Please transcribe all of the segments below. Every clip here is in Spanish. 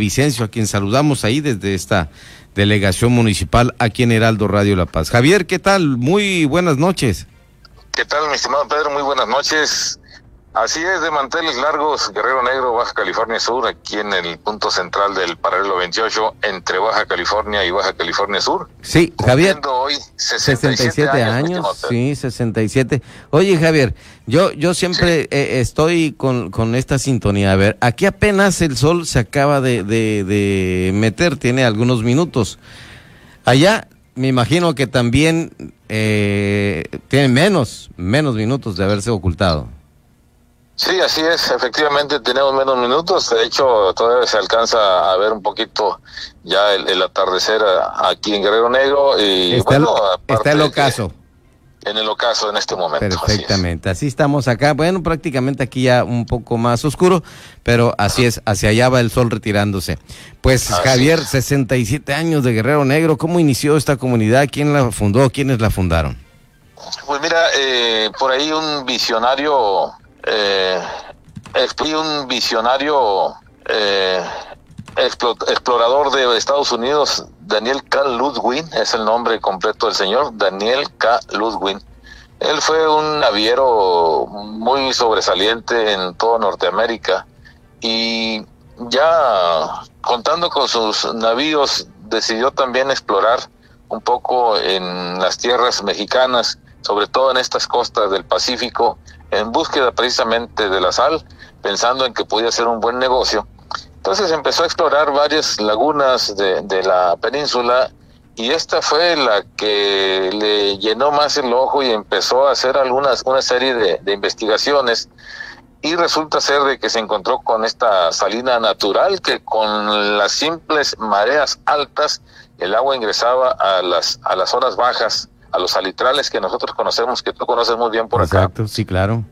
Vicencio, a quien saludamos ahí desde esta delegación municipal aquí en Heraldo Radio La Paz. Javier, ¿qué tal? Muy buenas noches. ¿Qué tal, mi estimado Pedro? Muy buenas noches. Así es, de manteles largos, Guerrero Negro, Baja California Sur, aquí en el punto central del paralelo 28, entre Baja California y Baja California Sur. Sí, Javier. hoy 67, años. sí, 67. Oye, Javier, yo, yo siempre eh, estoy con, con esta sintonía. A ver, aquí apenas el sol se acaba de, de, de meter, tiene algunos minutos. Allá me imagino que también eh, tiene menos, menos minutos de haberse ocultado. Sí, así es, efectivamente tenemos menos minutos, de hecho todavía se alcanza a ver un poquito ya el, atardecer aquí en Guerrero Negro y está bueno, está el ocaso. En el ocaso en este momento. Perfectamente, así, estamos acá, bueno, prácticamente aquí ya un poco más oscuro, pero así es, hacia allá va el sol retirándose. Pues Javier, 67 años de Guerrero Negro, ¿cómo inició esta comunidad? ¿Quién la fundó? ¿Quiénes la fundaron? Pues mira, eh, por ahí un visionario eh, fui un visionario eh, explorador de Estados Unidos, Daniel K. Ludwig, es el nombre completo del señor, Daniel K. Ludwig. Él fue un naviero muy sobresaliente en toda Norteamérica y ya contando con sus navíos decidió también explorar un poco en las tierras mexicanas, sobre todo en estas costas del Pacífico, en búsqueda precisamente de la sal, pensando en que podía ser un buen negocio. Entonces empezó a explorar varias lagunas de, de la península y esta fue la que le llenó más el ojo y empezó a hacer algunas una serie de, de, investigaciones y resulta ser de que se encontró con esta salina natural que con las simples mareas altas el agua ingresaba a las a las zonas bajas a los salitrales que nosotros conocemos, que tú conoces muy bien por acá. Exacto, sí, claro.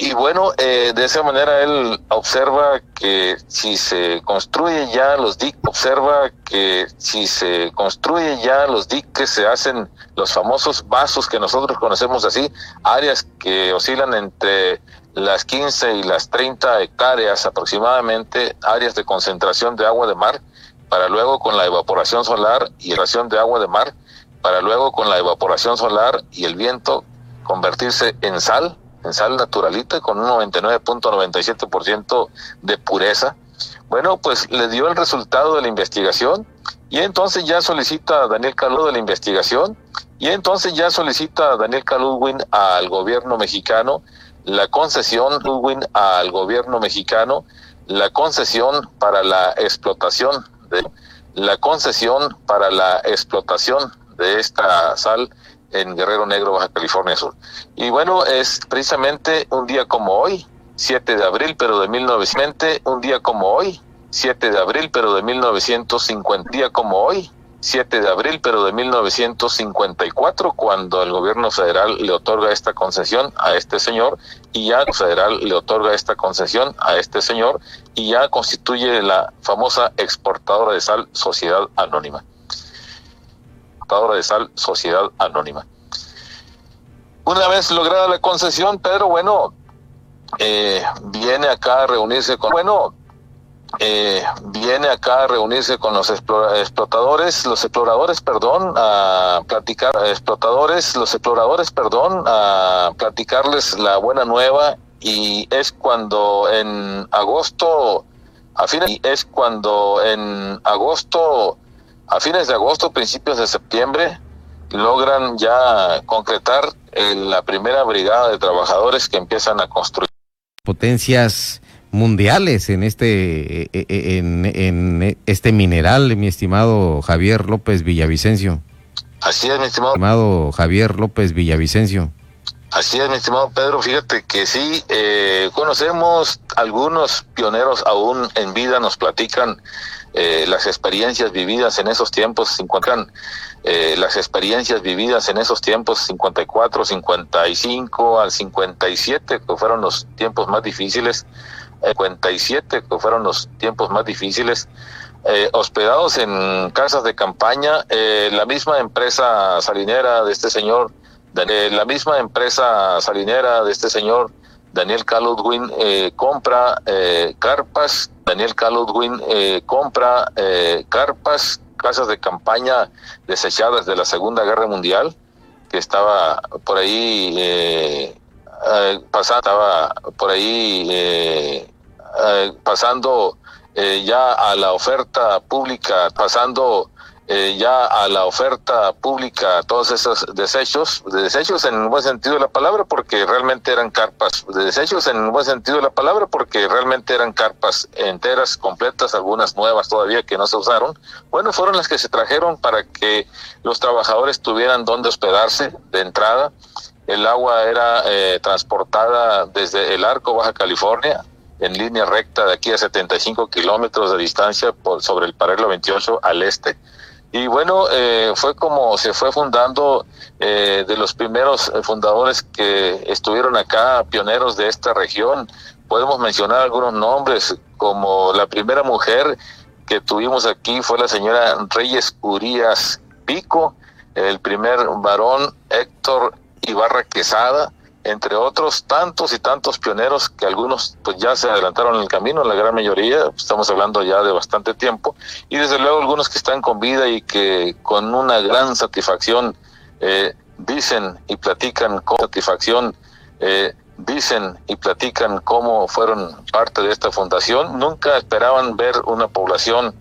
Y bueno, eh, de esa manera él observa que si se construye ya los diques, observa que si se construye ya los diques, se hacen los famosos vasos que nosotros conocemos así, áreas que oscilan entre las 15 y las 30 hectáreas aproximadamente, áreas de concentración de agua de mar, para luego con la evaporación solar y erosión de agua de mar, para luego con la evaporación solar y el viento convertirse en sal, en sal naturalita con un 99.97% de pureza. Bueno, pues le dio el resultado de la investigación y entonces ya solicita a Daniel Calud de la investigación y entonces ya solicita a Daniel Caludwin al gobierno mexicano la concesión al gobierno mexicano la concesión para la explotación de la concesión para la explotación de esta sal en Guerrero Negro, Baja California Sur. Y bueno, es precisamente un día como hoy, 7 de abril, pero de 1920, un día como hoy, 7 de abril, pero de 1950, día como hoy, 7 de abril, pero de 1954, cuando el gobierno federal le otorga esta concesión a este señor y ya el federal le otorga esta concesión a este señor y ya constituye la famosa exportadora de sal Sociedad Anónima de sal Sociedad Anónima. Una vez lograda la concesión, Pedro, bueno, eh, viene acá a reunirse con, bueno, eh, viene acá a reunirse con los explotadores, los exploradores, perdón, a platicar, explotadores, los exploradores, perdón, a platicarles la buena nueva y es cuando en agosto, a fines, es cuando en agosto a fines de agosto, principios de septiembre, logran ya concretar la primera brigada de trabajadores que empiezan a construir. Potencias mundiales en este e, e, en, este mineral, mi estimado Javier López Villavicencio. Así es, mi estimado. estimado Javier López Villavicencio. Así es, mi estimado Pedro. Fíjate que sí, eh, conocemos algunos pioneros aún en vida, nos platican eh, las experiencias vividas en esos tiempos, se encuentran eh, las experiencias vividas en esos tiempos, 54, 55 al 57, que fueron los tiempos más difíciles, 57, que fueron los tiempos más difíciles, hospedados en casas de campaña, la misma empresa salinera de este señor la misma empresa salinera de este señor Daniel Caludwin eh, compra eh, carpas. Daniel Caludwin eh, compra eh, carpas, casas de campaña desechadas de la Segunda Guerra Mundial, que estaba por ahí eh, eh pasando, estaba por ahí pasando ya a la oferta pública, pasando eh, ya a la oferta pública todos esos desechos, desechos en un buen sentido de la palabra, porque realmente eran carpas, desechos en un buen sentido de la palabra, porque realmente eran carpas enteras, completas, algunas nuevas todavía que no se usaron. Bueno, fueron las que se trajeron para que los trabajadores tuvieran donde hospedarse de entrada. El agua era eh, transportada desde el Arco, Baja California, en línea recta de aquí a 75 kilómetros de distancia por, sobre el paralelo 28 al este y bueno, eh, fue como se fue fundando eh, de los primeros fundadores que estuvieron acá, pioneros de esta región. Podemos mencionar algunos nombres, como la primera mujer que tuvimos aquí fue la señora Reyes Urias Pico, el primer varón Héctor Ibarra Quesada, entre otros tantos y tantos pioneros que algunos pues ya se adelantaron en el camino, la gran mayoría, estamos hablando ya de bastante tiempo, y desde luego algunos que están con vida y que con una gran satisfacción eh, dicen y platican con satisfacción, eh, dicen y platican cómo fueron parte de esta fundación, nunca esperaban ver una población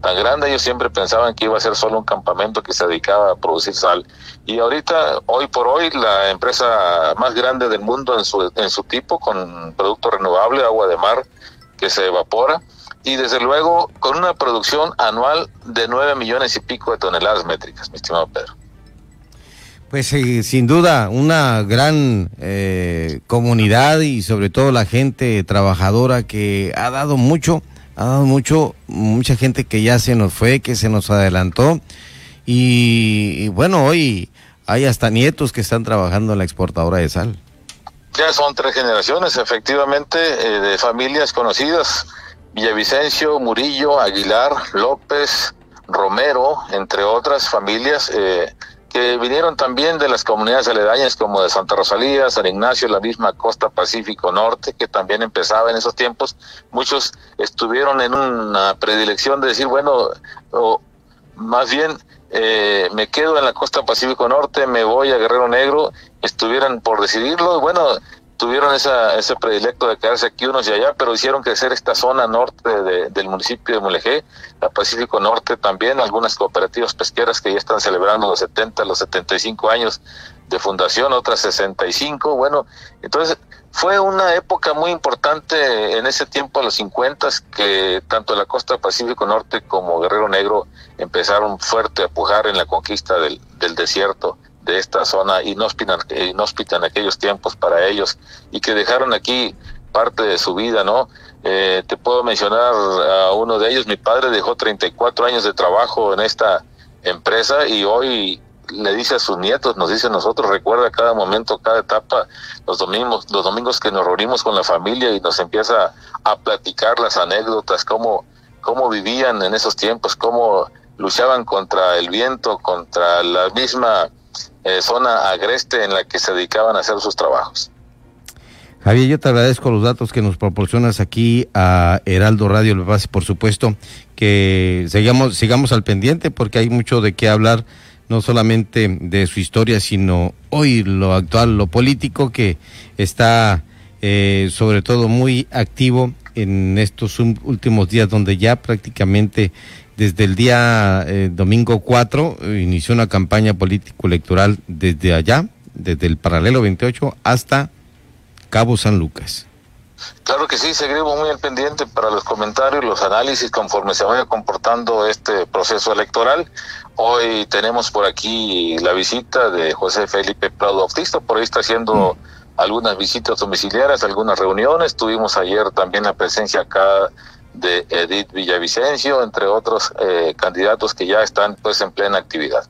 tan grande, ellos siempre pensaban que iba a ser solo un campamento que se dedicaba a producir sal. Y ahorita, hoy por hoy, la empresa más grande del mundo en su, en su tipo, con producto renovable, agua de mar que se evapora, y desde luego con una producción anual de 9 millones y pico de toneladas métricas, mi estimado Pedro. Pues eh, sin duda, una gran eh, comunidad y sobre todo la gente trabajadora que ha dado mucho ha mucho, mucha gente que ya se nos fue, que se nos adelantó. Y, bueno, hoy hay hasta nietos que están trabajando en la exportadora de sal. Ya son tres generaciones, efectivamente, eh, de familias conocidas. Villavicencio, Murillo, Aguilar, López, Romero, entre otras familias. Eh, que vinieron también de las comunidades aledañas como de Santa Rosalía, San Ignacio, la misma costa Pacífico Norte, que también empezaba en esos tiempos. Muchos estuvieron en una predilección de decir, bueno, o más bien eh, me quedo en la costa Pacífico Norte, me voy a Guerrero Negro, estuvieran por decidirlo. Bueno, tuvieron esa, ese predilecto de quedarse aquí unos y allá, pero hicieron crecer esta zona norte del municipio de Mulegé, la Pacífico Norte también, algunas cooperativas pesqueras que ya están celebrando los 70, los 75 años de fundación, otras 65, bueno, entonces fue una época muy importante en ese tiempo, a los 50, que tanto la costa Pacífico Norte como Guerrero Negro empezaron fuerte a pujar en la conquista del, del desierto de esta zona inhóspita, inhóspita en aquellos tiempos para ellos y que dejaron aquí parte de su vida, ¿no? Eh, te puedo mencionar a uno de ellos, mi padre dejó 34 años de trabajo en esta empresa y hoy le dice a sus nietos, nos dice a nosotros, recuerda cada momento, cada etapa, los domingos, los domingos que nos reunimos con la familia y nos empieza a platicar las anécdotas, cómo, cómo vivían en esos tiempos, cómo luchaban contra el viento, contra la misma eh, zona agreste en la que se dedicaban a hacer sus trabajos. Javier, yo te agradezco los datos que nos proporcionas aquí a Heraldo Radio Le por supuesto, que sigamos, sigamos al pendiente porque hay mucho de qué hablar, no solamente de su historia, sino hoy lo actual, lo político que está eh, sobre todo muy activo en estos últimos días donde ya prácticamente desde el día eh, domingo 4 inició una campaña político-electoral desde allá, desde el paralelo 28 hasta Cabo San Lucas. Claro que sí, seguiremos muy al pendiente para los comentarios, los análisis conforme se vaya comportando este proceso electoral. Hoy tenemos por aquí la visita de José Felipe Prado Bautista, por ahí está haciendo mm. Algunas visitas domiciliarias, algunas reuniones. Tuvimos ayer también la presencia acá de Edith Villavicencio, entre otros eh, candidatos que ya están pues en plena actividad.